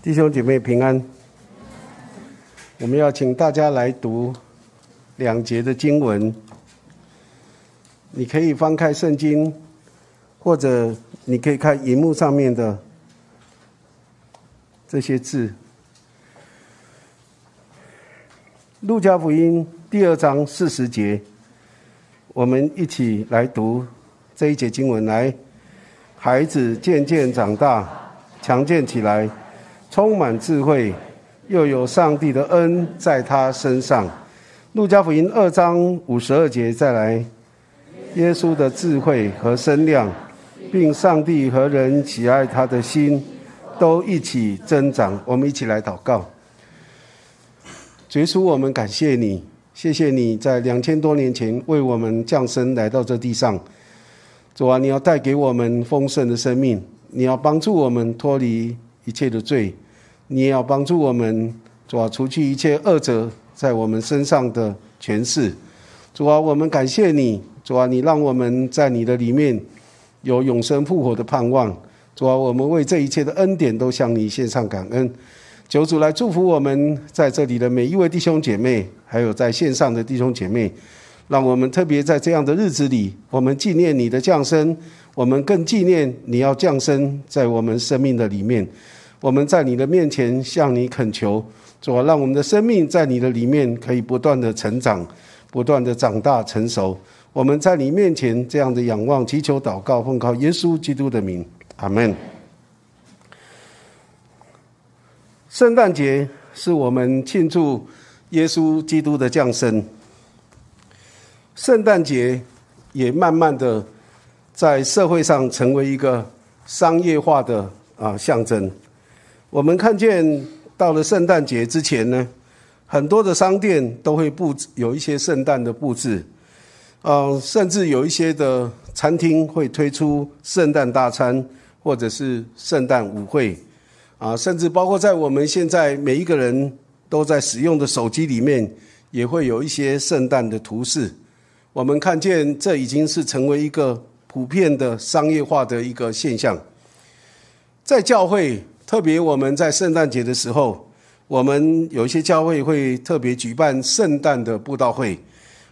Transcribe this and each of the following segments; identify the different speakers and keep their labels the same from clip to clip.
Speaker 1: 弟兄姐妹平安。我们要请大家来读两节的经文。你可以翻开圣经，或者你可以看荧幕上面的这些字。路加福音第二章四十节，我们一起来读这一节经文。来，孩子渐渐长大，强健起来。充满智慧，又有上帝的恩在他身上。路加福音二章五十二节再来，耶稣的智慧和身量，并上帝和人喜爱他的心，都一起增长。我们一起来祷告。耶稣，我们感谢你，谢谢你在两千多年前为我们降生来到这地上。主啊，你要带给我们丰盛的生命，你要帮助我们脱离。一切的罪，你也要帮助我们，主啊，除去一切恶者在我们身上的权势。主啊，我们感谢你，主啊，你让我们在你的里面有永生复活的盼望。主啊，我们为这一切的恩典都向你献上感恩。求主来祝福我们在这里的每一位弟兄姐妹，还有在线上的弟兄姐妹，让我们特别在这样的日子里，我们纪念你的降生，我们更纪念你要降生在我们生命的里面。我们在你的面前向你恳求，主啊，让我们的生命在你的里面可以不断的成长，不断的长大成熟。我们在你面前这样的仰望、祈求、祷告，奉靠耶稣基督的名，阿门。圣诞节是我们庆祝耶稣基督的降生。圣诞节也慢慢的在社会上成为一个商业化的啊象征。我们看见到了圣诞节之前呢，很多的商店都会布置有一些圣诞的布置，呃，甚至有一些的餐厅会推出圣诞大餐或者是圣诞舞会，啊，甚至包括在我们现在每一个人都在使用的手机里面，也会有一些圣诞的图示。我们看见这已经是成为一个普遍的商业化的一个现象，在教会。特别我们在圣诞节的时候，我们有一些教会会特别举办圣诞的布道会，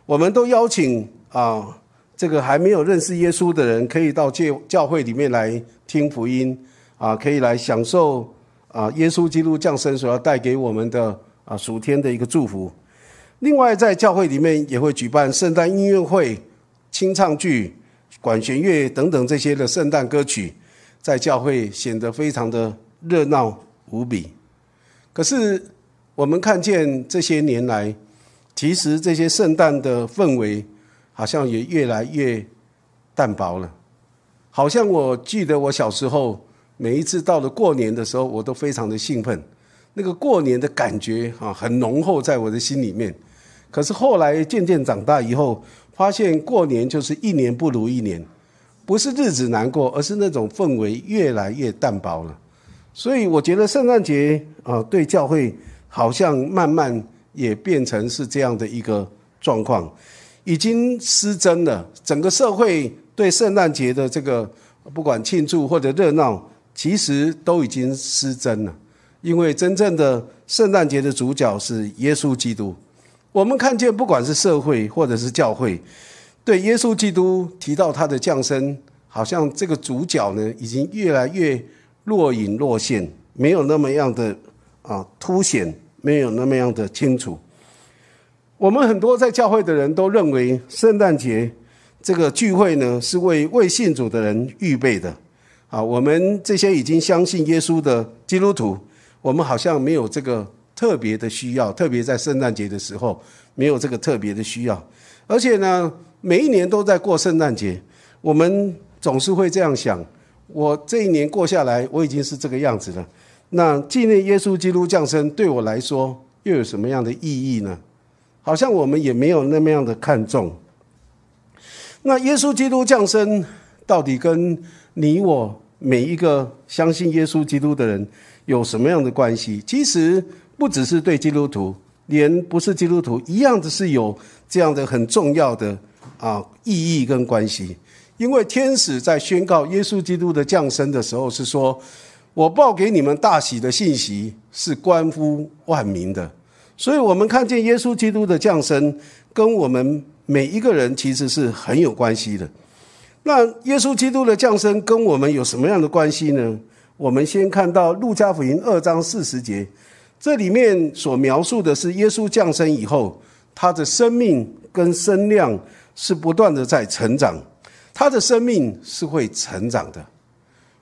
Speaker 1: 我们都邀请啊，这个还没有认识耶稣的人，可以到教教会里面来听福音啊，可以来享受啊耶稣基督降生所要带给我们的啊属天的一个祝福。另外，在教会里面也会举办圣诞音乐会、清唱剧、管弦乐等等这些的圣诞歌曲，在教会显得非常的。热闹无比，可是我们看见这些年来，其实这些圣诞的氛围好像也越来越淡薄了。好像我记得我小时候，每一次到了过年的时候，我都非常的兴奋，那个过年的感觉啊，很浓厚在我的心里面。可是后来渐渐长大以后，发现过年就是一年不如一年，不是日子难过，而是那种氛围越来越淡薄了。所以我觉得圣诞节啊，对教会好像慢慢也变成是这样的一个状况，已经失真了。整个社会对圣诞节的这个不管庆祝或者热闹，其实都已经失真了。因为真正的圣诞节的主角是耶稣基督。我们看见，不管是社会或者是教会，对耶稣基督提到他的降生，好像这个主角呢，已经越来越。若隐若现，没有那么样的啊凸显，没有那么样的清楚。我们很多在教会的人都认为，圣诞节这个聚会呢，是为未信主的人预备的。啊，我们这些已经相信耶稣的基督徒，我们好像没有这个特别的需要，特别在圣诞节的时候没有这个特别的需要。而且呢，每一年都在过圣诞节，我们总是会这样想。我这一年过下来，我已经是这个样子了。那纪念耶稣基督降生对我来说又有什么样的意义呢？好像我们也没有那么样的看重。那耶稣基督降生到底跟你我每一个相信耶稣基督的人有什么样的关系？其实不只是对基督徒，连不是基督徒一样的是有这样的很重要的啊意义跟关系。因为天使在宣告耶稣基督的降生的时候，是说我报给你们大喜的信息是关乎万民的。所以，我们看见耶稣基督的降生，跟我们每一个人其实是很有关系的。那耶稣基督的降生跟我们有什么样的关系呢？我们先看到路加福音二章四十节，这里面所描述的是耶稣降生以后，他的生命跟身量是不断的在成长，他的生命是会成长的。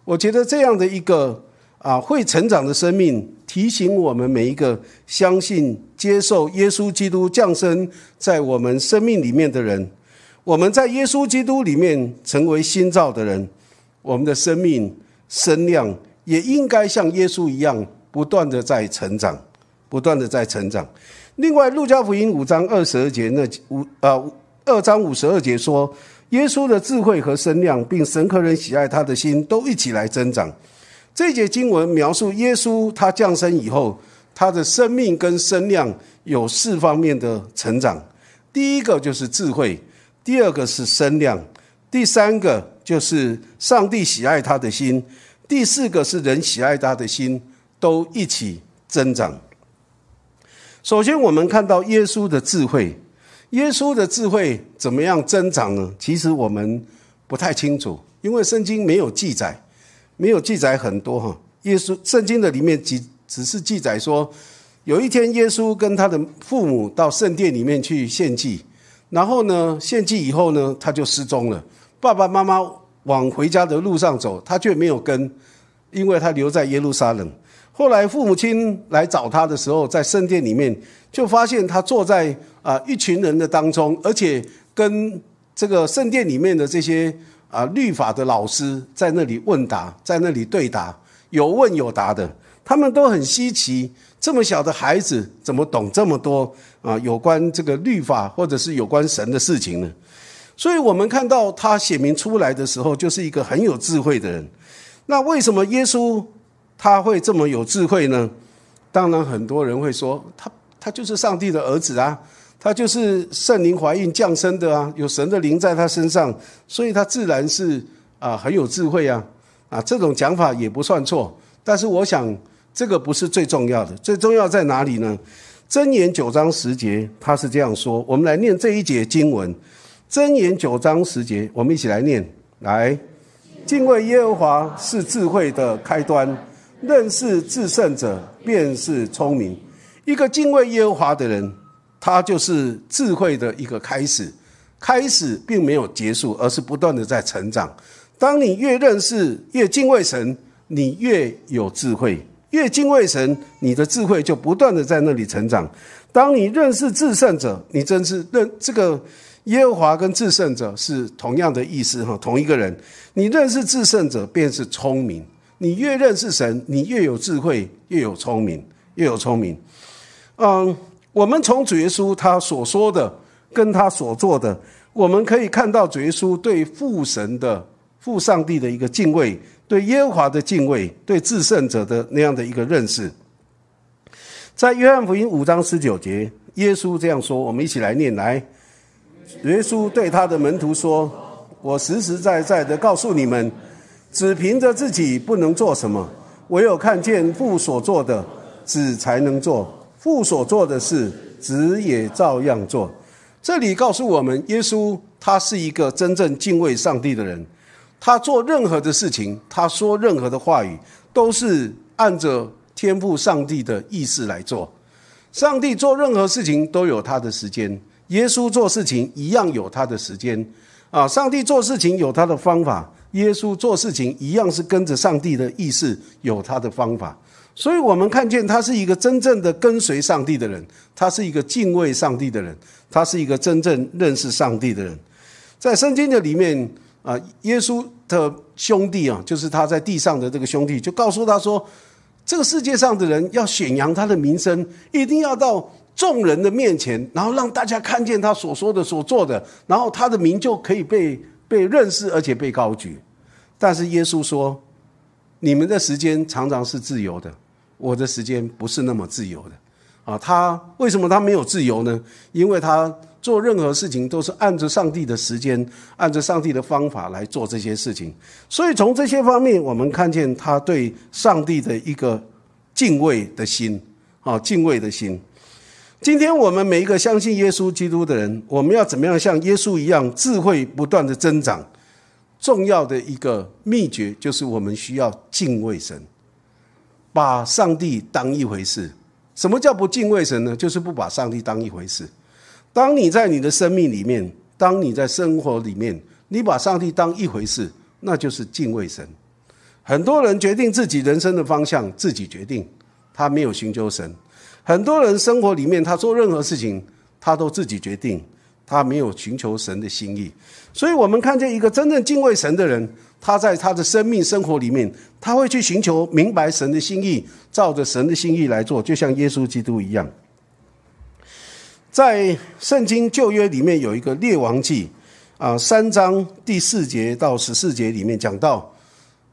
Speaker 1: 我觉得这样的一个啊会成长的生命。提醒我们每一个相信、接受耶稣基督降生在我们生命里面的人，我们在耶稣基督里面成为新造的人，我们的生命生量也应该像耶稣一样，不断的在成长，不断的在成长。另外，路加福音五章二十二节那五啊二章五十二节说，耶稣的智慧和身量，并神和人喜爱他的心，都一起来增长。这节经文描述耶稣他降生以后，他的生命跟身量有四方面的成长。第一个就是智慧，第二个是身量，第三个就是上帝喜爱他的心，第四个是人喜爱他的心，都一起增长。首先，我们看到耶稣的智慧，耶稣的智慧怎么样增长呢？其实我们不太清楚，因为圣经没有记载。没有记载很多哈，耶稣圣经的里面只只是记载说，有一天耶稣跟他的父母到圣殿里面去献祭，然后呢献祭以后呢他就失踪了，爸爸妈妈往回家的路上走，他却没有跟，因为他留在耶路撒冷。后来父母亲来找他的时候，在圣殿里面就发现他坐在啊一群人的当中，而且跟这个圣殿里面的这些。啊，律法的老师在那里问答，在那里对答，有问有答的，他们都很稀奇，这么小的孩子怎么懂这么多啊？有关这个律法或者是有关神的事情呢？所以我们看到他写明出来的时候，就是一个很有智慧的人。那为什么耶稣他会这么有智慧呢？当然，很多人会说，他他就是上帝的儿子啊。他就是圣灵怀孕降生的啊，有神的灵在他身上，所以他自然是啊很有智慧啊啊这种讲法也不算错。但是我想这个不是最重要的，最重要在哪里呢？箴言九章十节他是这样说，我们来念这一节经文。箴言九章十节，我们一起来念。来，敬畏耶和华是智慧的开端，认识至圣者便是聪明。一个敬畏耶和华的人。它就是智慧的一个开始，开始并没有结束，而是不断的在成长。当你越认识、越敬畏神，你越有智慧；越敬畏神，你的智慧就不断的在那里成长。当你认识至圣者，你真是认这个耶和华跟至圣者是同样的意思哈，同一个人。你认识至圣者，便是聪明。你越认识神，你越有智慧，越有聪明，越有聪明。嗯。我们从主耶稣他所说的，跟他所做的，我们可以看到主耶稣对父神的父上帝的一个敬畏，对耶和华的敬畏，对至圣者的那样的一个认识。在约翰福音五章十九节，耶稣这样说：“我们一起来念来。”耶稣对他的门徒说：“我实实在在的告诉你们，只凭着自己不能做什么，唯有看见父所做的，子才能做。”父所做的事，子也照样做。这里告诉我们，耶稣他是一个真正敬畏上帝的人。他做任何的事情，他说任何的话语，都是按着天赋上帝的意思来做。上帝做任何事情都有他的时间，耶稣做事情一样有他的时间。啊，上帝做事情有他的方法，耶稣做事情一样是跟着上帝的意思，有他的方法。所以我们看见他是一个真正的跟随上帝的人，他是一个敬畏上帝的人，他是一个真正认识上帝的人。在圣经的里面啊，耶稣的兄弟啊，就是他在地上的这个兄弟，就告诉他说：这个世界上的人要显扬他的名声，一定要到众人的面前，然后让大家看见他所说的、所做的，然后他的名就可以被被认识，而且被高举。但是耶稣说：你们的时间常常是自由的。我的时间不是那么自由的，啊，他为什么他没有自由呢？因为他做任何事情都是按着上帝的时间，按着上帝的方法来做这些事情。所以从这些方面，我们看见他对上帝的一个敬畏的心，啊，敬畏的心。今天我们每一个相信耶稣基督的人，我们要怎么样像耶稣一样，智慧不断的增长？重要的一个秘诀就是我们需要敬畏神，把上帝当一回事。什么叫不敬畏神呢？就是不把上帝当一回事。当你在你的生命里面，当你在生活里面，你把上帝当一回事，那就是敬畏神。很多人决定自己人生的方向，自己决定，他没有寻求神。很多人生活里面，他做任何事情，他都自己决定。他没有寻求神的心意，所以我们看见一个真正敬畏神的人，他在他的生命生活里面，他会去寻求明白神的心意，照着神的心意来做，就像耶稣基督一样。在圣经旧约里面有一个列王记啊，三章第四节到十四节里面讲到，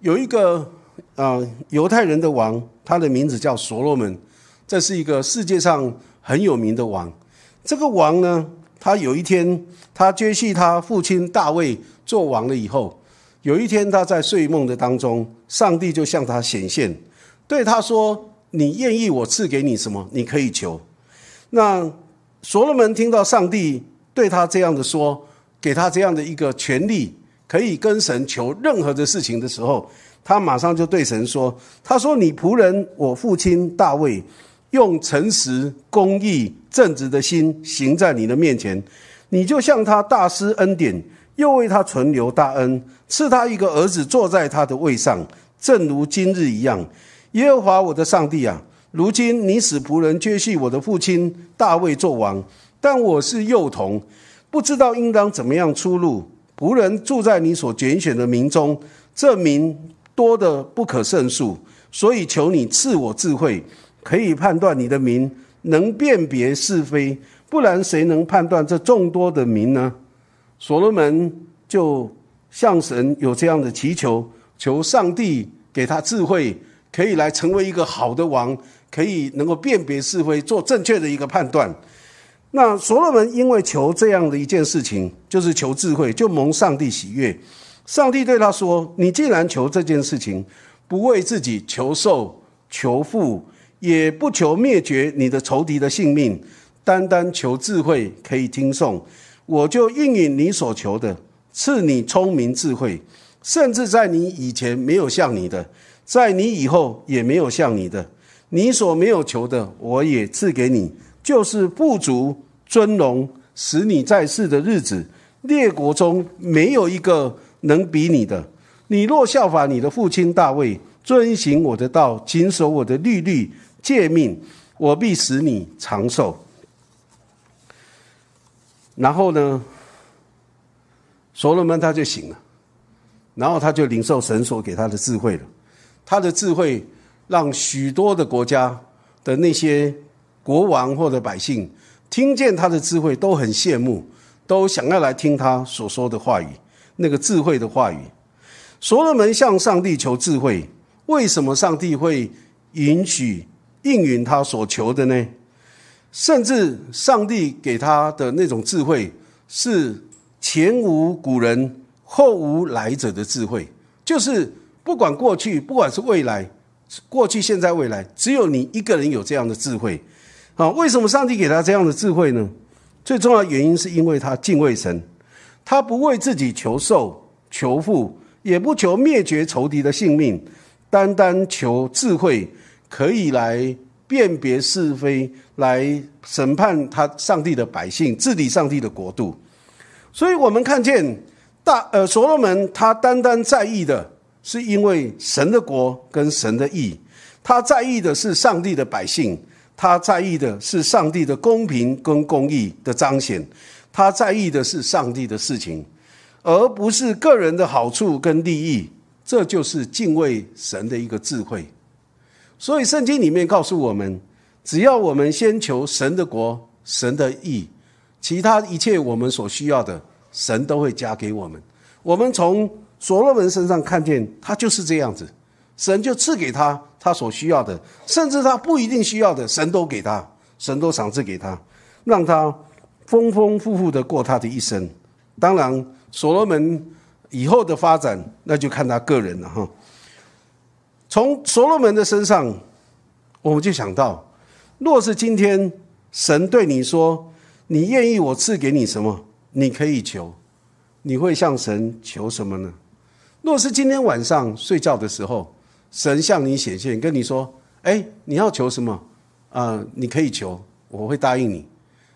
Speaker 1: 有一个啊犹太人的王，他的名字叫所罗门，这是一个世界上很有名的王。这个王呢？他有一天，他接续他父亲大卫做王了以后，有一天他在睡梦的当中，上帝就向他显现，对他说：“你愿意我赐给你什么？你可以求。”那所罗门听到上帝对他这样的说，给他这样的一个权利，可以跟神求任何的事情的时候，他马上就对神说：“他说你仆人我父亲大卫。”用诚实、公义、正直的心行在你的面前，你就向他大施恩典，又为他存留大恩，赐他一个儿子坐在他的位上，正如今日一样。耶和华我的上帝啊，如今你使仆人接续我的父亲大卫做王，但我是幼童，不知道应当怎么样出路。仆人住在你所拣选的民中，这民多的不可胜数，所以求你赐我智慧。可以判断你的名能辨别是非，不然谁能判断这众多的民呢？所罗门就向神有这样的祈求，求上帝给他智慧，可以来成为一个好的王，可以能够辨别是非，做正确的一个判断。那所罗门因为求这样的一件事情，就是求智慧，就蒙上帝喜悦。上帝对他说：“你既然求这件事情，不为自己求寿、求富。”也不求灭绝你的仇敌的性命，单单求智慧可以听颂，我就应允你所求的，赐你聪明智慧，甚至在你以前没有像你的，在你以后也没有像你的，你所没有求的，我也赐给你，就是富足尊荣，使你在世的日子，列国中没有一个能比你的。你若效法你的父亲大卫，遵行我的道，谨守我的律律。借命，我必使你长寿。然后呢，所罗门他就醒了，然后他就领受神所给他的智慧了。他的智慧让许多的国家的那些国王或者百姓听见他的智慧，都很羡慕，都想要来听他所说的话语，那个智慧的话语。所罗门向上帝求智慧，为什么上帝会允许？应允他所求的呢？甚至上帝给他的那种智慧，是前无古人后无来者的智慧，就是不管过去，不管是未来，过去、现在、未来，只有你一个人有这样的智慧。啊，为什么上帝给他这样的智慧呢？最重要的原因是因为他敬畏神，他不为自己求寿、求富，也不求灭绝仇敌的性命，单单求智慧。可以来辨别是非，来审判他上帝的百姓，治理上帝的国度。所以，我们看见大呃所罗门，他单单在意的是因为神的国跟神的义，他在意的是上帝的百姓，他在意的是上帝的公平跟公义的彰显，他在意的是上帝的事情，而不是个人的好处跟利益。这就是敬畏神的一个智慧。所以圣经里面告诉我们，只要我们先求神的国、神的义，其他一切我们所需要的，神都会加给我们。我们从所罗门身上看见，他就是这样子，神就赐给他他所需要的，甚至他不一定需要的，神都给他，神都赏赐给他，让他丰丰富富的过他的一生。当然，所罗门以后的发展，那就看他个人了哈。从所罗门的身上，我们就想到，若是今天神对你说，你愿意我赐给你什么，你可以求，你会向神求什么呢？若是今天晚上睡觉的时候，神向你显现，跟你说：“哎，你要求什么？啊，你可以求，我会答应你。”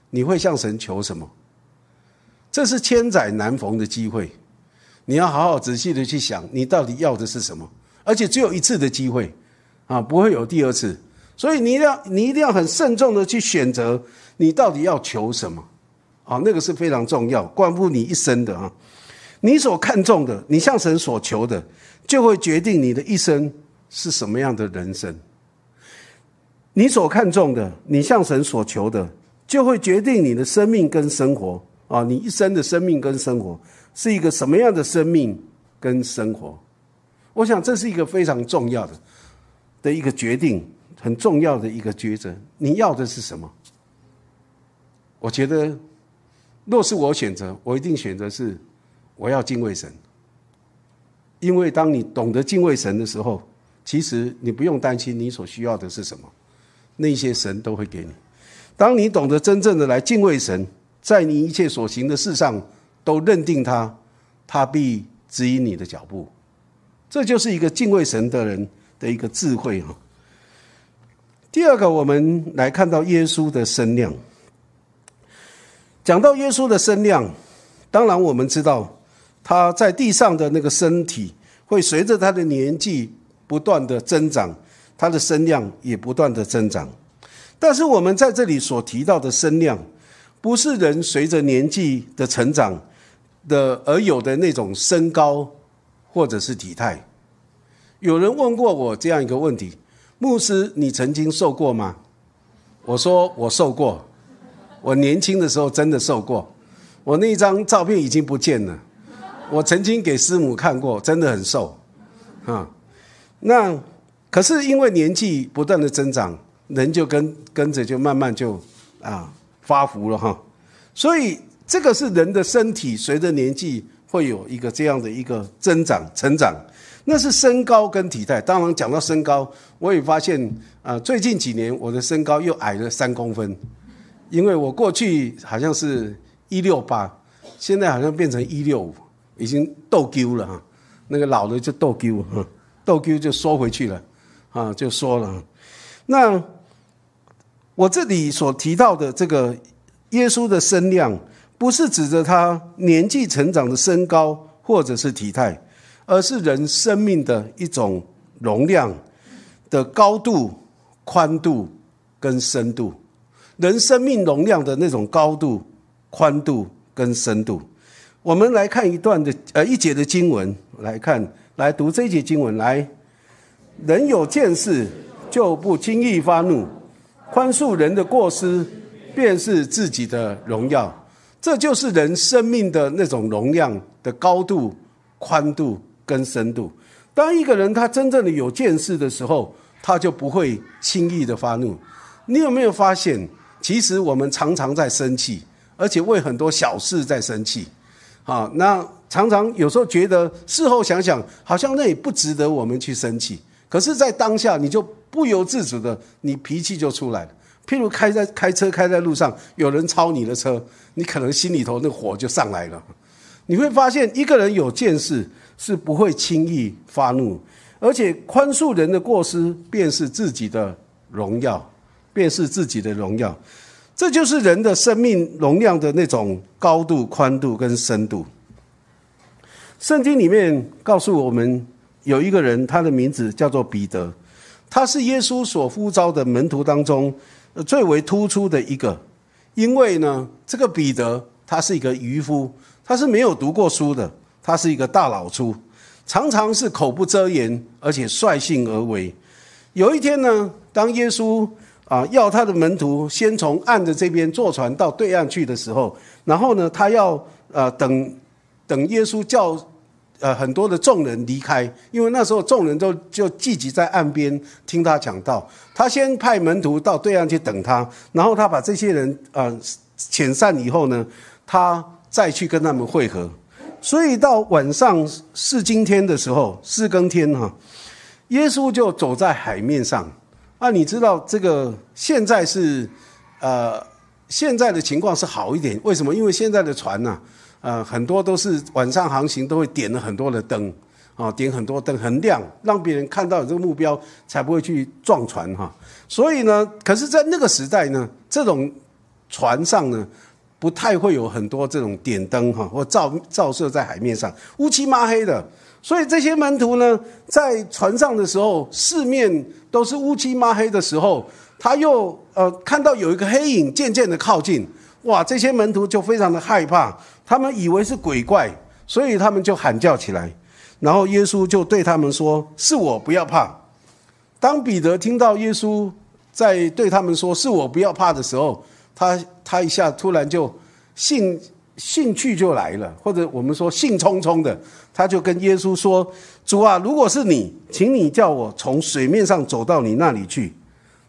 Speaker 1: 你会向神求什么？这是千载难逢的机会，你要好好仔细的去想，你到底要的是什么？而且只有一次的机会，啊，不会有第二次。所以你一定要，你一定要很慎重的去选择，你到底要求什么？啊，那个是非常重要，关乎你一生的啊。你所看重的，你向神所求的，就会决定你的一生是什么样的人生。你所看重的，你向神所求的，就会决定你的生命跟生活啊，你一生的生命跟生活是一个什么样的生命跟生活？我想这是一个非常重要的的一个决定，很重要的一个抉择。你要的是什么？我觉得，若是我选择，我一定选择是。我要敬畏神，因为当你懂得敬畏神的时候，其实你不用担心你所需要的是什么，那些神都会给你。当你懂得真正的来敬畏神，在你一切所行的事上都认定他，他必指引你的脚步。这就是一个敬畏神的人的一个智慧哈。第二个，我们来看到耶稣的身量。讲到耶稣的身量，当然我们知道。他在地上的那个身体会随着他的年纪不断的增长，他的身量也不断的增长。但是我们在这里所提到的身量，不是人随着年纪的成长的而有的那种身高或者是体态。有人问过我这样一个问题：牧师，你曾经瘦过吗？我说我瘦过，我年轻的时候真的瘦过，我那张照片已经不见了。我曾经给师母看过，真的很瘦，啊，那可是因为年纪不断的增长，人就跟跟着就慢慢就啊发福了哈，所以这个是人的身体随着年纪会有一个这样的一个增长成长，那是身高跟体态。当然讲到身高，我也发现啊，最近几年我的身高又矮了三公分，因为我过去好像是一六八，现在好像变成一六五。已经逗丢了哈，那个老的就逗丢哈，逗丢就缩回去了，啊，就缩了。那我这里所提到的这个耶稣的身量，不是指着他年纪成长的身高或者是体态，而是人生命的一种容量的高度、宽度跟深度，人生命容量的那种高度、宽度跟深度。我们来看一段的呃一节的经文，来看来读这一节经文。来，人有见识就不轻易发怒，宽恕人的过失，便是自己的荣耀。这就是人生命的那种容量的高度、宽度跟深度。当一个人他真正的有见识的时候，他就不会轻易的发怒。你有没有发现，其实我们常常在生气，而且为很多小事在生气。啊，那常常有时候觉得事后想想，好像那也不值得我们去生气。可是，在当下，你就不由自主的，你脾气就出来了。譬如开在开车开在路上，有人超你的车，你可能心里头那火就上来了。你会发现，一个人有见识是不会轻易发怒，而且宽恕人的过失，便是自己的荣耀，便是自己的荣耀。这就是人的生命容量的那种高度、宽度跟深度。圣经里面告诉我们，有一个人，他的名字叫做彼得，他是耶稣所呼召的门徒当中最为突出的一个。因为呢，这个彼得他是一个渔夫，他是没有读过书的，他是一个大老粗，常常是口不遮言，而且率性而为。有一天呢，当耶稣啊，要他的门徒先从岸的这边坐船到对岸去的时候，然后呢，他要呃等等耶稣叫呃很多的众人离开，因为那时候众人都就聚集在岸边听他讲道。他先派门徒到对岸去等他，然后他把这些人呃遣散以后呢，他再去跟他们会合。所以到晚上四更天的时候，四更天哈，耶稣就走在海面上。啊，你知道这个现在是，呃，现在的情况是好一点。为什么？因为现在的船呢，呃，很多都是晚上航行，都会点了很多的灯，啊，点很多灯，很亮，让别人看到有这个目标，才不会去撞船哈。所以呢，可是，在那个时代呢，这种船上呢。不太会有很多这种点灯哈，或照照射在海面上，乌漆抹黑的。所以这些门徒呢，在船上的时候，四面都是乌漆抹黑的时候，他又呃看到有一个黑影渐渐的靠近，哇！这些门徒就非常的害怕，他们以为是鬼怪，所以他们就喊叫起来。然后耶稣就对他们说：“是我，不要怕。”当彼得听到耶稣在对他们说“是我，不要怕”的时候，他他一下突然就兴兴趣就来了，或者我们说兴冲冲的，他就跟耶稣说：“主啊，如果是你，请你叫我从水面上走到你那里去。”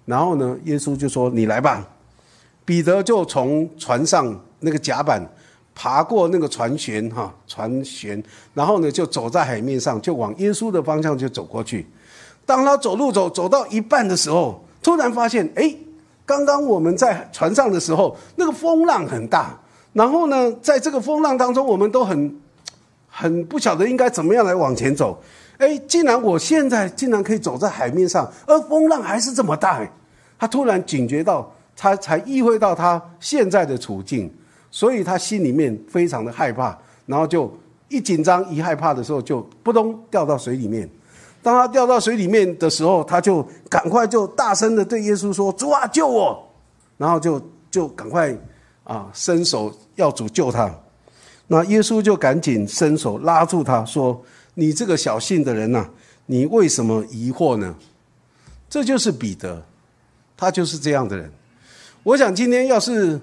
Speaker 1: 然后呢，耶稣就说：“你来吧。”彼得就从船上那个甲板爬过那个船舷哈，船舷，然后呢就走在海面上，就往耶稣的方向就走过去。当他走路走走到一半的时候，突然发现，哎。刚刚我们在船上的时候，那个风浪很大，然后呢，在这个风浪当中，我们都很很不晓得应该怎么样来往前走。哎，既然我现在竟然可以走在海面上，而风浪还是这么大，他突然警觉到，他才意会到他现在的处境，所以他心里面非常的害怕，然后就一紧张一害怕的时候，就扑通掉到水里面。当他掉到水里面的时候，他就赶快就大声的对耶稣说：“主啊，救我！”然后就就赶快啊伸手要主救他。那耶稣就赶紧伸手拉住他说：“你这个小信的人呐，你为什么疑惑呢？”这就是彼得，他就是这样的人。我想今天要是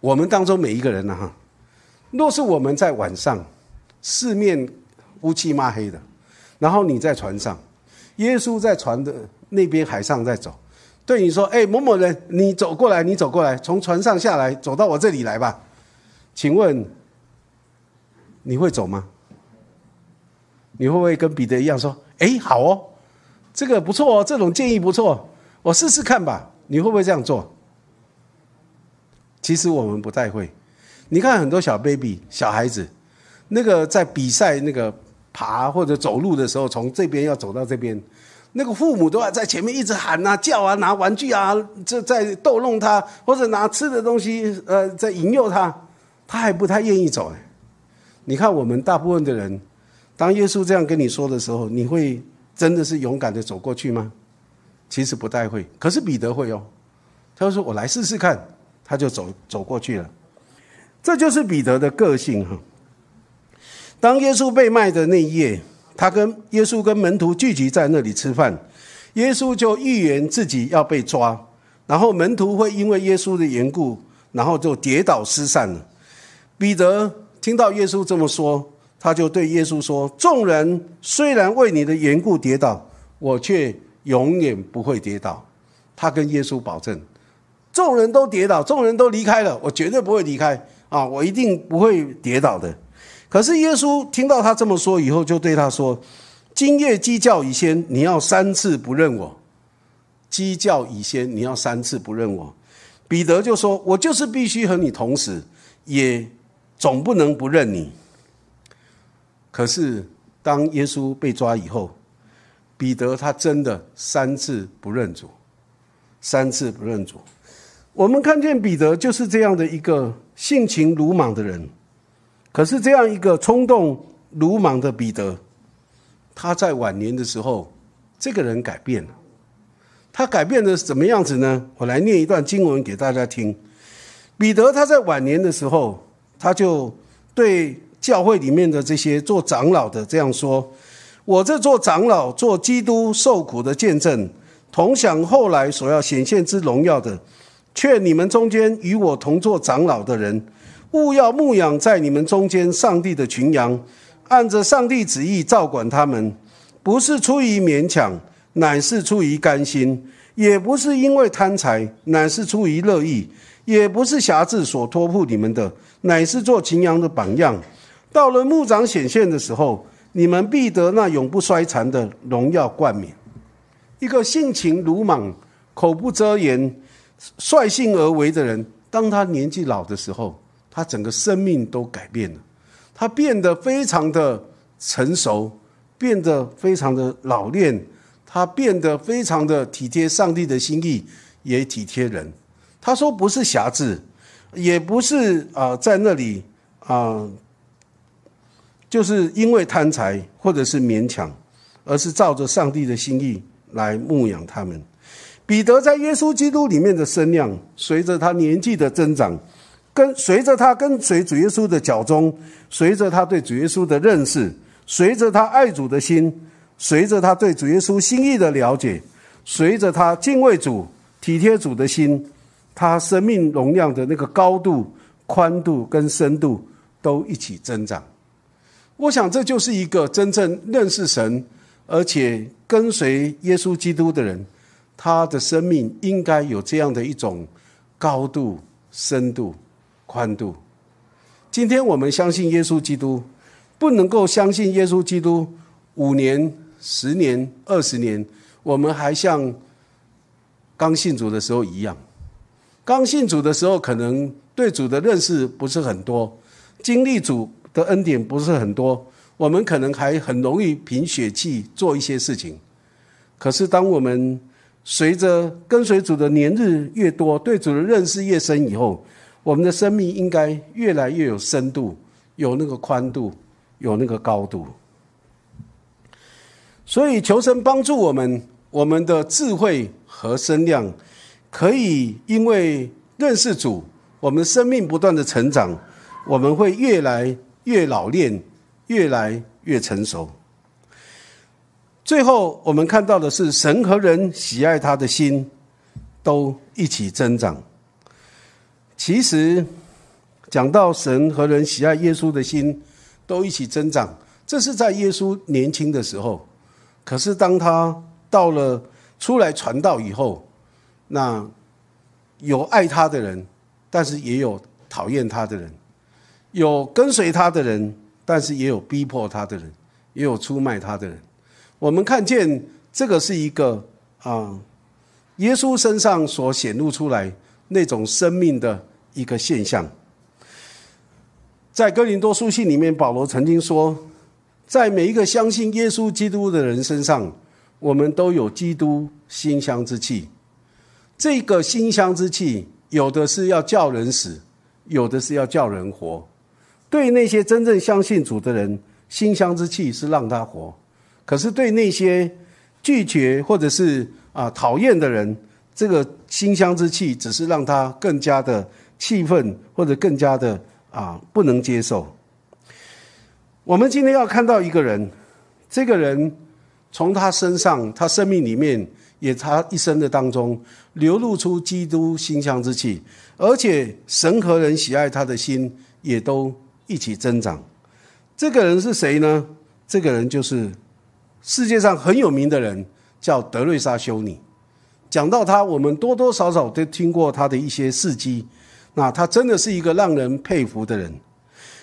Speaker 1: 我们当中每一个人呢，哈，若是我们在晚上四面乌漆抹黑的。然后你在船上，耶稣在船的那边海上在走，对你说：“哎，某某人，你走过来，你走过来，从船上下来，走到我这里来吧。”请问你会走吗？你会不会跟彼得一样说：“哎，好哦，这个不错哦，这种建议不错，我试试看吧。”你会不会这样做？其实我们不太会。你看很多小 baby 小孩子，那个在比赛那个。爬或者走路的时候，从这边要走到这边，那个父母都要在前面一直喊啊、叫啊、拿玩具啊，这在逗弄他，或者拿吃的东西，呃，在引诱他，他还不太愿意走。哎，你看我们大部分的人，当耶稣这样跟你说的时候，你会真的是勇敢的走过去吗？其实不太会。可是彼得会哦，他就说：“我来试试看。”他就走走过去了。这就是彼得的个性哈。当耶稣被卖的那一夜，他跟耶稣跟门徒聚集在那里吃饭，耶稣就预言自己要被抓，然后门徒会因为耶稣的缘故，然后就跌倒失散了。彼得听到耶稣这么说，他就对耶稣说：“众人虽然为你的缘故跌倒，我却永远不会跌倒。”他跟耶稣保证：“众人都跌倒，众人都离开了，我绝对不会离开啊！我一定不会跌倒的。”可是耶稣听到他这么说以后，就对他说：“今夜鸡叫以先，你要三次不认我。鸡叫以先，你要三次不认我。”彼得就说：“我就是必须和你同死，也总不能不认你。”可是当耶稣被抓以后，彼得他真的三次不认主，三次不认主。我们看见彼得就是这样的一个性情鲁莽的人。可是这样一个冲动鲁莽的彼得，他在晚年的时候，这个人改变了。他改变的是怎么样子呢？我来念一段经文给大家听。彼得他在晚年的时候，他就对教会里面的这些做长老的这样说：“我这做长老，做基督受苦的见证，同享后来所要显现之荣耀的，劝你们中间与我同做长老的人。”勿要牧养在你们中间上帝的群羊，按着上帝旨意照管他们，不是出于勉强，乃是出于甘心；也不是因为贪财，乃是出于乐意；也不是辖制所托付你们的，乃是做群羊的榜样。到了牧长显现的时候，你们必得那永不衰残的荣耀冠冕。一个性情鲁莽、口不遮言、率性而为的人，当他年纪老的时候，他整个生命都改变了，他变得非常的成熟，变得非常的老练，他变得非常的体贴上帝的心意，也体贴人。他说不是侠制，也不是啊，在那里啊，就是因为贪财或者是勉强，而是照着上帝的心意。来牧养他们。彼得在耶稣基督里面的身量，随着他年纪的增长，跟随着他跟随主耶稣的脚中，随着他对主耶稣的认识，随着他爱主的心，随着他对主耶稣心意的了解，随着他敬畏主、体贴主的心，他生命容量的那个高度、宽度跟深度都一起增长。我想，这就是一个真正认识神。而且跟随耶稣基督的人，他的生命应该有这样的一种高度、深度、宽度。今天我们相信耶稣基督，不能够相信耶稣基督五年、十年、二十年，我们还像刚信主的时候一样。刚信主的时候，可能对主的认识不是很多，经历主的恩典不是很多。我们可能还很容易凭血气做一些事情，可是当我们随着跟随主的年日越多，对主的认识越深以后，我们的生命应该越来越有深度，有那个宽度，有那个高度。所以求神帮助我们，我们的智慧和身量，可以因为认识主，我们生命不断的成长，我们会越来越老练。越来越成熟。最后，我们看到的是神和人喜爱他的心都一起增长。其实，讲到神和人喜爱耶稣的心都一起增长，这是在耶稣年轻的时候。可是，当他到了出来传道以后，那有爱他的人，但是也有讨厌他的人，有跟随他的人。但是也有逼迫他的人，也有出卖他的人。我们看见这个是一个啊，耶稣身上所显露出来那种生命的一个现象。在哥林多书信里面，保罗曾经说，在每一个相信耶稣基督的人身上，我们都有基督馨香之气。这个馨香之气，有的是要叫人死，有的是要叫人活。对那些真正相信主的人，馨香之气是让他活；可是对那些拒绝或者是啊讨厌的人，这个馨香之气只是让他更加的气愤，或者更加的啊不能接受。我们今天要看到一个人，这个人从他身上，他生命里面，也他一生的当中流露出基督馨香之气，而且神和人喜爱他的心也都。一起增长，这个人是谁呢？这个人就是世界上很有名的人，叫德瑞莎修女。讲到他，我们多多少少都听过他的一些事迹。那他真的是一个让人佩服的人。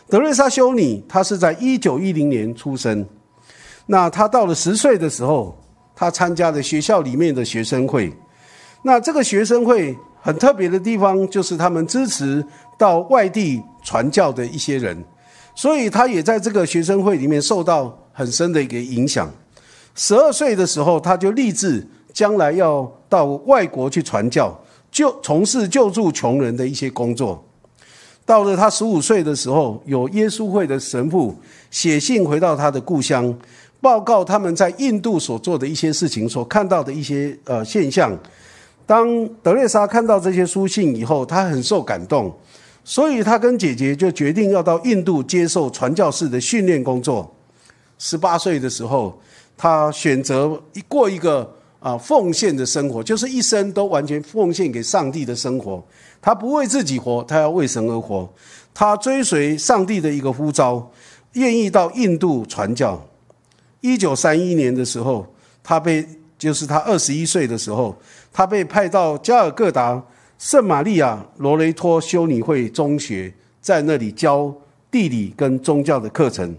Speaker 1: 德瑞莎修女，她是在一九一零年出生。那她到了十岁的时候，她参加了学校里面的学生会。那这个学生会很特别的地方，就是他们支持到外地。传教的一些人，所以他也在这个学生会里面受到很深的一个影响。十二岁的时候，他就立志将来要到外国去传教，就从事救助穷人的一些工作。到了他十五岁的时候，有耶稣会的神父写信回到他的故乡，报告他们在印度所做的一些事情，所看到的一些呃现象。当德列莎看到这些书信以后，他很受感动。所以他跟姐姐就决定要到印度接受传教士的训练工作。十八岁的时候，他选择一过一个啊奉献的生活，就是一生都完全奉献给上帝的生活。他不为自己活，他要为神而活。他追随上帝的一个呼召，愿意到印度传教。一九三一年的时候，他被就是他二十一岁的时候，他被派到加尔各答圣玛利亚罗雷托修女会中学，在那里教地理跟宗教的课程。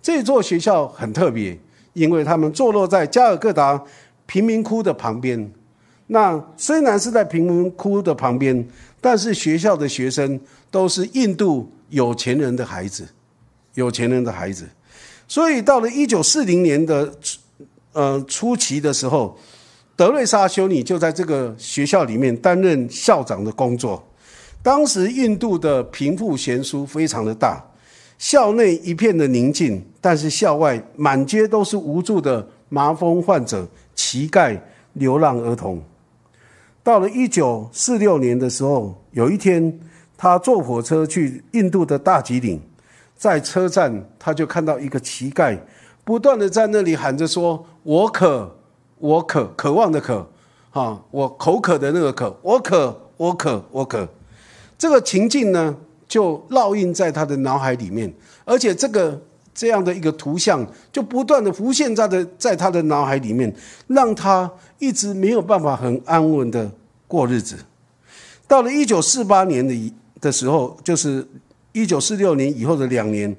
Speaker 1: 这座学校很特别，因为他们坐落在加尔各答贫民窟的旁边。那虽然是在贫民窟的旁边，但是学校的学生都是印度有钱人的孩子，有钱人的孩子。所以到了一九四零年的呃初期的时候，德瑞莎修女就在这个学校里面担任校长的工作。当时印度的贫富悬殊非常的大，校内一片的宁静，但是校外满街都是无助的麻风患者、乞丐、流浪儿童。到了一九四六年的时候，有一天，他坐火车去印度的大吉岭，在车站，他就看到一个乞丐，不断的在那里喊着说：“我渴，我渴，渴望的渴，啊，我口渴的那个渴，我渴，我渴，我渴。”这个情境呢，就烙印在他的脑海里面，而且这个这样的一个图像，就不断的浮现在的在他的脑海里面，让他。一直没有办法很安稳的过日子。到了一九四八年的的时候，就是一九四六年以后的两年，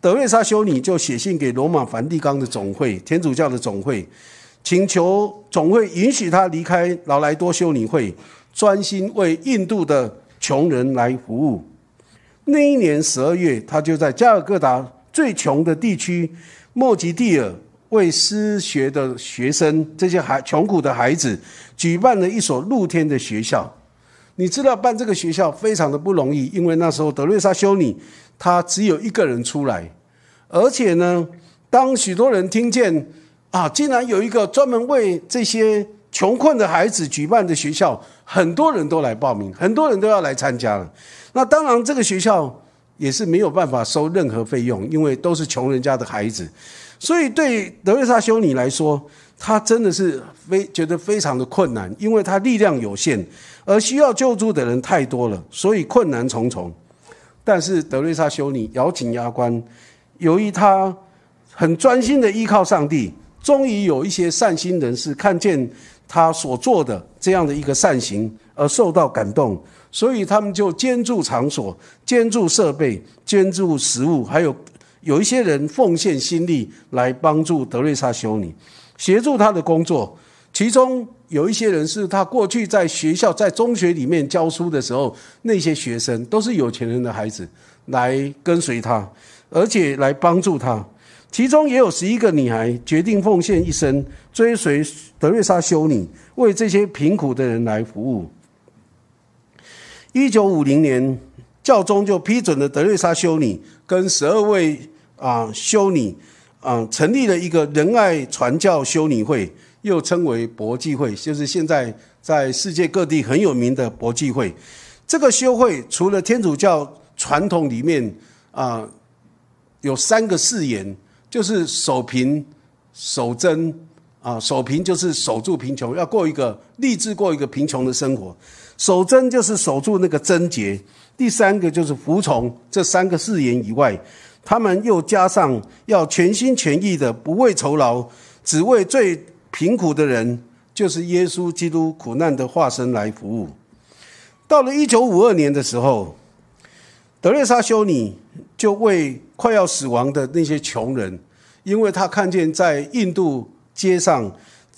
Speaker 1: 德瑞莎修女就写信给罗马梵蒂冈的总会天主教的总会，请求总会允许他离开劳莱多修女会，专心为印度的穷人来服务。那一年十二月，他就在加尔各答最穷的地区莫吉蒂尔。为失学的学生，这些孩穷苦的孩子，举办了一所露天的学校。你知道办这个学校非常的不容易，因为那时候德瑞莎修女她只有一个人出来，而且呢，当许多人听见啊，竟然有一个专门为这些穷困的孩子举办的学校，很多人都来报名，很多人都要来参加了。那当然，这个学校也是没有办法收任何费用，因为都是穷人家的孩子。所以对德瑞莎修女来说，她真的是非觉得非常的困难，因为她力量有限，而需要救助的人太多了，所以困难重重。但是德瑞莎修女咬紧牙关，由于她很专心的依靠上帝，终于有一些善心人士看见她所做的这样的一个善行而受到感动，所以他们就捐助场所、捐助设备、捐助食物，还有。有一些人奉献心力来帮助德瑞莎修女，协助她的工作。其中有一些人是他过去在学校、在中学里面教书的时候，那些学生都是有钱人的孩子，来跟随他，而且来帮助他。其中也有十一个女孩决定奉献一生，追随德瑞莎修女，为这些贫苦的人来服务。一九五零年。教宗就批准了德瑞莎修女跟十二位啊修女啊成立了一个仁爱传教修女会，又称为博济会，就是现在在世界各地很有名的博济会。这个修会除了天主教传统里面啊有三个誓言，就是守贫、守贞啊，守贫就是守住贫穷，要过一个立志过一个贫穷的生活；守贞就是守住那个贞洁。第三个就是服从这三个誓言以外，他们又加上要全心全意的不为酬劳，只为最贫苦的人，就是耶稣基督苦难的化身来服务。到了一九五二年的时候，德瑞莎修女就为快要死亡的那些穷人，因为他看见在印度街上，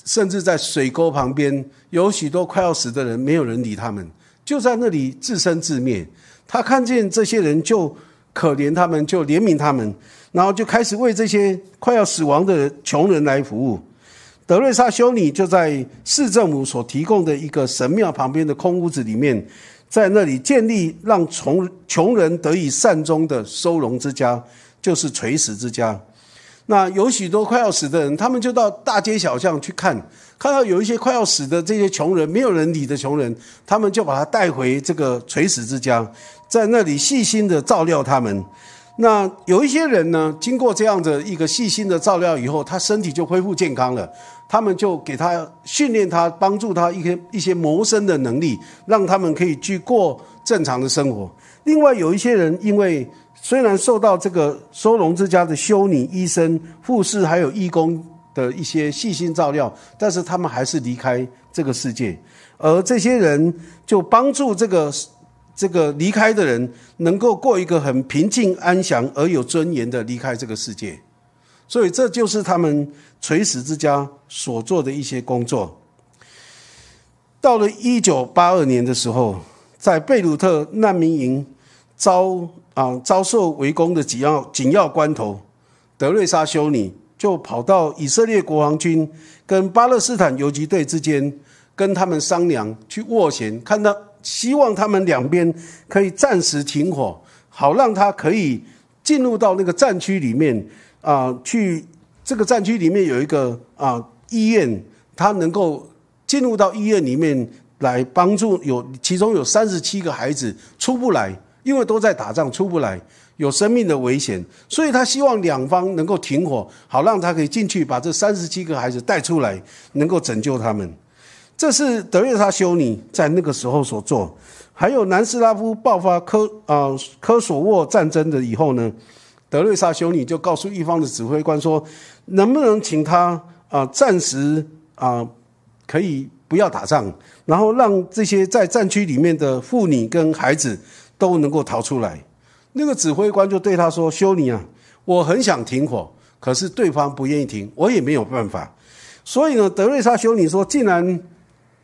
Speaker 1: 甚至在水沟旁边，有许多快要死的人，没有人理他们，就在那里自生自灭。他看见这些人，就可怜他们，就怜悯他们，然后就开始为这些快要死亡的穷人来服务。德瑞莎修女就在市政府所提供的一个神庙旁边的空屋子里面，在那里建立让穷穷人得以善终的收容之家，就是垂死之家。那有许多快要死的人，他们就到大街小巷去看。看到有一些快要死的这些穷人，没有人理的穷人，他们就把他带回这个垂死之家，在那里细心的照料他们。那有一些人呢，经过这样的一个细心的照料以后，他身体就恢复健康了。他们就给他训练他，帮助他一些一些谋生的能力，让他们可以去过正常的生活。另外有一些人，因为虽然受到这个收容之家的修女、医生、护士还有义工。的一些细心照料，但是他们还是离开这个世界，而这些人就帮助这个这个离开的人能够过一个很平静安详而有尊严的离开这个世界，所以这就是他们垂死之家所做的一些工作。到了一九八二年的时候，在贝鲁特难民营遭啊遭受围攻的紧要紧要关头，德瑞莎修女就跑到以色列国防军跟巴勒斯坦游击队之间，跟他们商量去斡旋，看到希望他们两边可以暂时停火，好让他可以进入到那个战区里面啊，去这个战区里面有一个啊医院，他能够。进入到医院里面来帮助，有其中有三十七个孩子出不来，因为都在打仗出不来，有生命的危险，所以他希望两方能够停火，好让他可以进去把这三十七个孩子带出来，能够拯救他们。这是德瑞莎修女在那个时候所做。还有南斯拉夫爆发科啊科索沃战争的以后呢，德瑞莎修女就告诉一方的指挥官说，能不能请他啊暂时啊。可以不要打仗，然后让这些在战区里面的妇女跟孩子都能够逃出来。那个指挥官就对他说：“修女啊，我很想停火，可是对方不愿意停，我也没有办法。所以呢，德瑞莎修女说：既然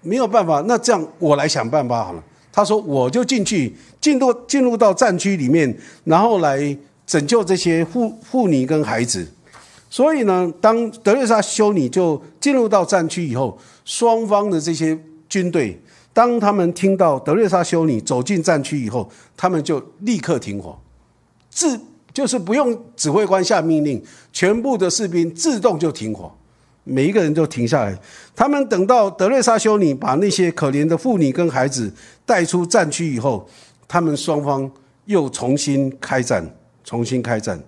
Speaker 1: 没有办法，那这样我来想办法好了。他说：我就进去，进入进入到战区里面，然后来拯救这些妇妇女跟孩子。所以呢，当德瑞莎修女就进入到战区以后。”双方的这些军队，当他们听到德瑞莎修女走进战区以后，他们就立刻停火，自就是不用指挥官下命令，全部的士兵自动就停火，每一个人都停下来。他们等到德瑞莎修女把那些可怜的妇女跟孩子带出战区以后，他们双方又重新开战，重新开战。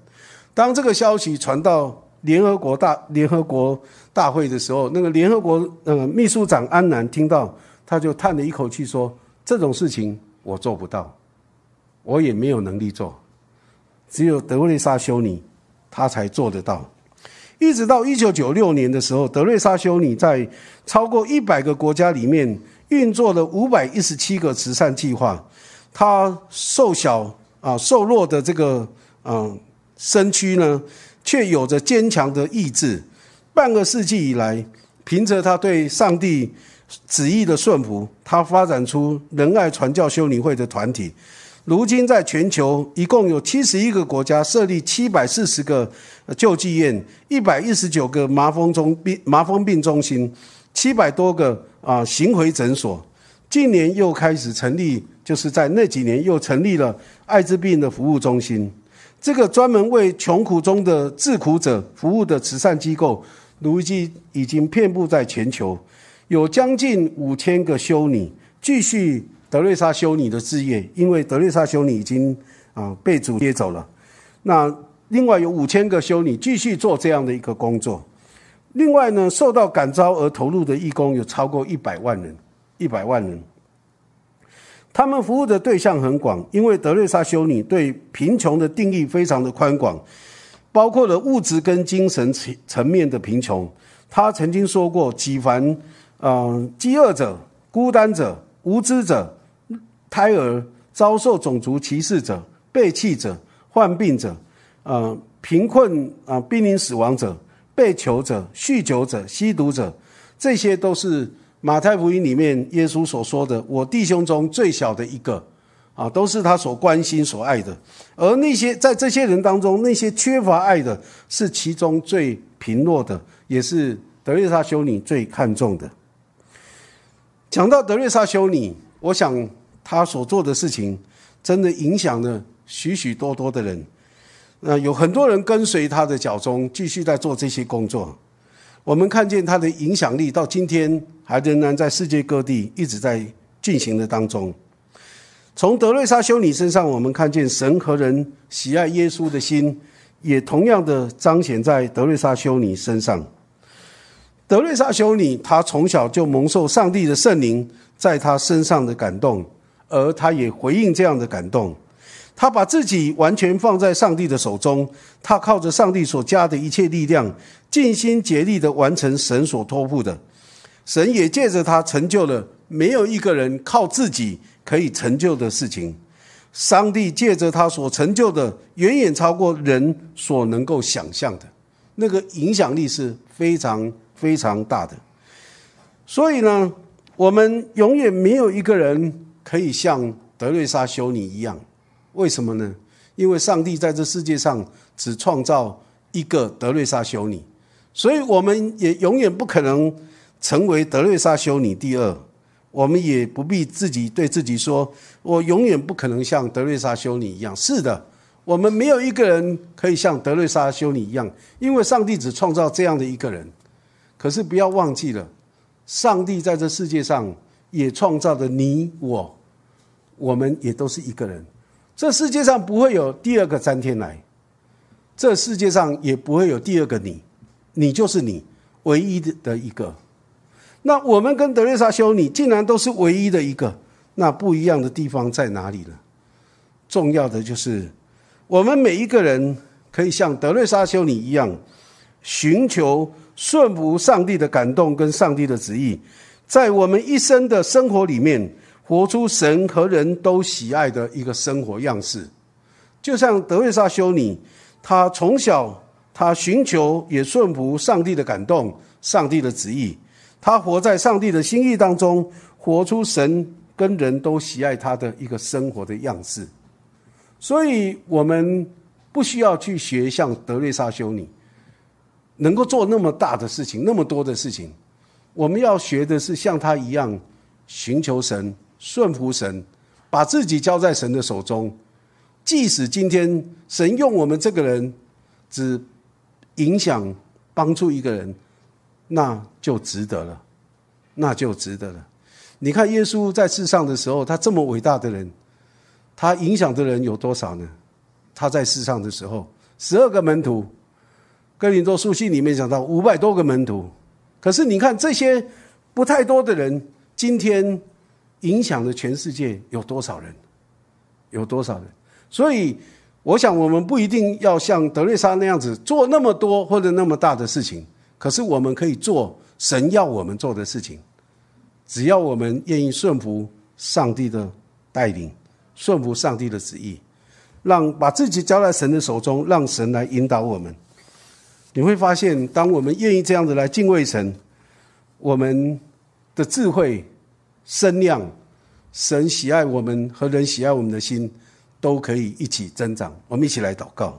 Speaker 1: 当这个消息传到。联合国大联合国大会的时候，那个联合国呃秘书长安南听到，他就叹了一口气说：“这种事情我做不到，我也没有能力做，只有德瑞莎修女，她才做得到。”一直到一九九六年的时候，德瑞莎修女在超过一百个国家里面运作了五百一十七个慈善计划。她瘦小啊瘦弱的这个嗯身躯呢。却有着坚强的意志。半个世纪以来，凭着他对上帝旨意的顺服，他发展出仁爱传教修女会的团体。如今，在全球一共有七十一个国家设立七百四十个救济院，一百一十九个麻风中病麻风病中心，七百多个啊巡回诊所。近年又开始成立，就是在那几年又成立了艾滋病的服务中心。这个专门为穷苦中的自苦者服务的慈善机构，如今已经遍布在全球，有将近五千个修女继续德瑞莎修女的事业，因为德瑞莎修女已经啊被主接走了。那另外有五千个修女继续做这样的一个工作。另外呢，受到感召而投入的义工有超过一百万人，一百万人。他们服务的对象很广，因为德瑞莎修女对贫穷的定义非常的宽广，包括了物质跟精神层层面的贫穷。她曾经说过：“几凡，嗯，饥饿者、孤单者、无知者、胎儿遭受种族歧视者、被弃者、患病者、呃，贫困啊，濒临死亡者、被囚者、酗酒者、吸毒者，这些都是。”马太福音里面，耶稣所说的“我弟兄中最小的一个”，啊，都是他所关心、所爱的。而那些在这些人当中，那些缺乏爱的，是其中最贫弱的，也是德瑞莎修女最看重的。讲到德瑞莎修女，我想她所做的事情，真的影响了许许多多的人。那有很多人跟随她的脚中，继续在做这些工作。我们看见她的影响力到今天还仍然在世界各地一直在进行的当中。从德瑞莎修女身上，我们看见神和人喜爱耶稣的心，也同样的彰显在德瑞莎修女身上。德瑞莎修女她从小就蒙受上帝的圣灵在她身上的感动，而她也回应这样的感动。他把自己完全放在上帝的手中，他靠着上帝所加的一切力量，尽心竭力的完成神所托付的。神也借着他成就了没有一个人靠自己可以成就的事情。上帝借着他所成就的，远远超过人所能够想象的，那个影响力是非常非常大的。所以呢，我们永远没有一个人可以像德瑞莎修女一样。为什么呢？因为上帝在这世界上只创造一个德瑞莎修女，所以我们也永远不可能成为德瑞莎修女第二。我们也不必自己对自己说：“我永远不可能像德瑞莎修女一样。”是的，我们没有一个人可以像德瑞莎修女一样，因为上帝只创造这样的一个人。可是不要忘记了，上帝在这世界上也创造了你我，我们也都是一个人。这世界上不会有第二个詹天来，这世界上也不会有第二个你，你就是你，唯一的的一个。那我们跟德瑞莎修女竟然都是唯一的一个，那不一样的地方在哪里呢？重要的就是，我们每一个人可以像德瑞莎修女一样，寻求顺服上帝的感动跟上帝的旨意，在我们一生的生活里面。活出神和人都喜爱的一个生活样式，就像德瑞莎修女，她从小她寻求也顺服上帝的感动、上帝的旨意，她活在上帝的心意当中，活出神跟人都喜爱她的一个生活的样式。所以，我们不需要去学像德瑞莎修女，能够做那么大的事情、那么多的事情。我们要学的是像他一样寻求神。顺服神，把自己交在神的手中。即使今天神用我们这个人，只影响帮助一个人，那就值得了，那就值得了。你看耶稣在世上的时候，他这么伟大的人，他影响的人有多少呢？他在世上的时候，十二个门徒，哥林多书信里面讲到五百多个门徒。可是你看这些不太多的人，今天。影响了全世界有多少人？有多少人？所以，我想我们不一定要像德瑞莎那样子做那么多或者那么大的事情，可是我们可以做神要我们做的事情。只要我们愿意顺服上帝的带领，顺服上帝的旨意，让把自己交在神的手中，让神来引导我们，你会发现，当我们愿意这样子来敬畏神，我们的智慧。声量，神喜爱我们和人喜爱我们的心，都可以一起增长。我们一起来祷告。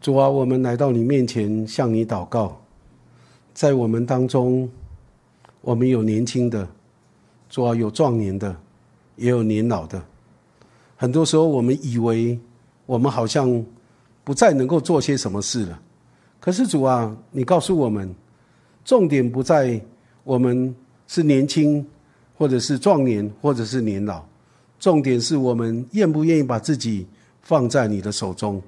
Speaker 1: 主啊，我们来到你面前，向你祷告。在我们当中，我们有年轻的。主啊，有壮年的，也有年老的。很多时候，我们以为我们好像不再能够做些什么事了。可是主啊，你告诉我们，重点不在我们是年轻，或者是壮年，或者是年老。重点是我们愿不愿意把自己放在你的手中，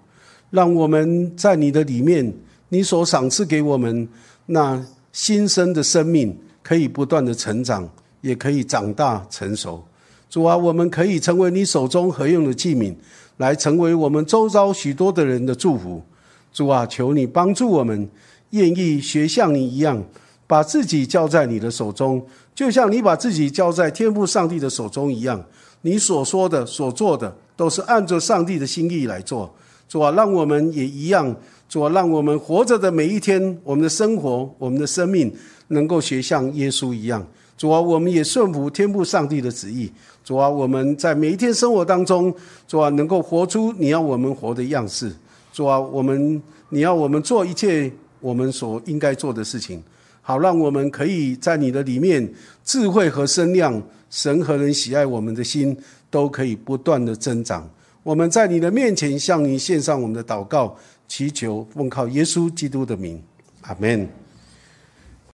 Speaker 1: 让我们在你的里面，你所赏赐给我们那新生的生命，可以不断的成长。也可以长大成熟，主啊，我们可以成为你手中合用的器皿，来成为我们周遭许多的人的祝福。主啊，求你帮助我们，愿意学像你一样，把自己交在你的手中，就像你把自己交在天父上帝的手中一样。你所说的、所做的，都是按照上帝的心意来做。主啊，让我们也一样。主啊，让我们活着的每一天，我们的生活、我们的生命，能够学像耶稣一样。主啊，我们也顺服天父上帝的旨意。主啊，我们在每一天生活当中，主啊，能够活出你要我们活的样式。主啊，我们你要我们做一切我们所应该做的事情，好让我们可以在你的里面智慧和身量，神和人喜爱我们的心都可以不断的增长。我们在你的面前向你献上我们的祷告，祈求奉靠耶稣基督的名，阿门。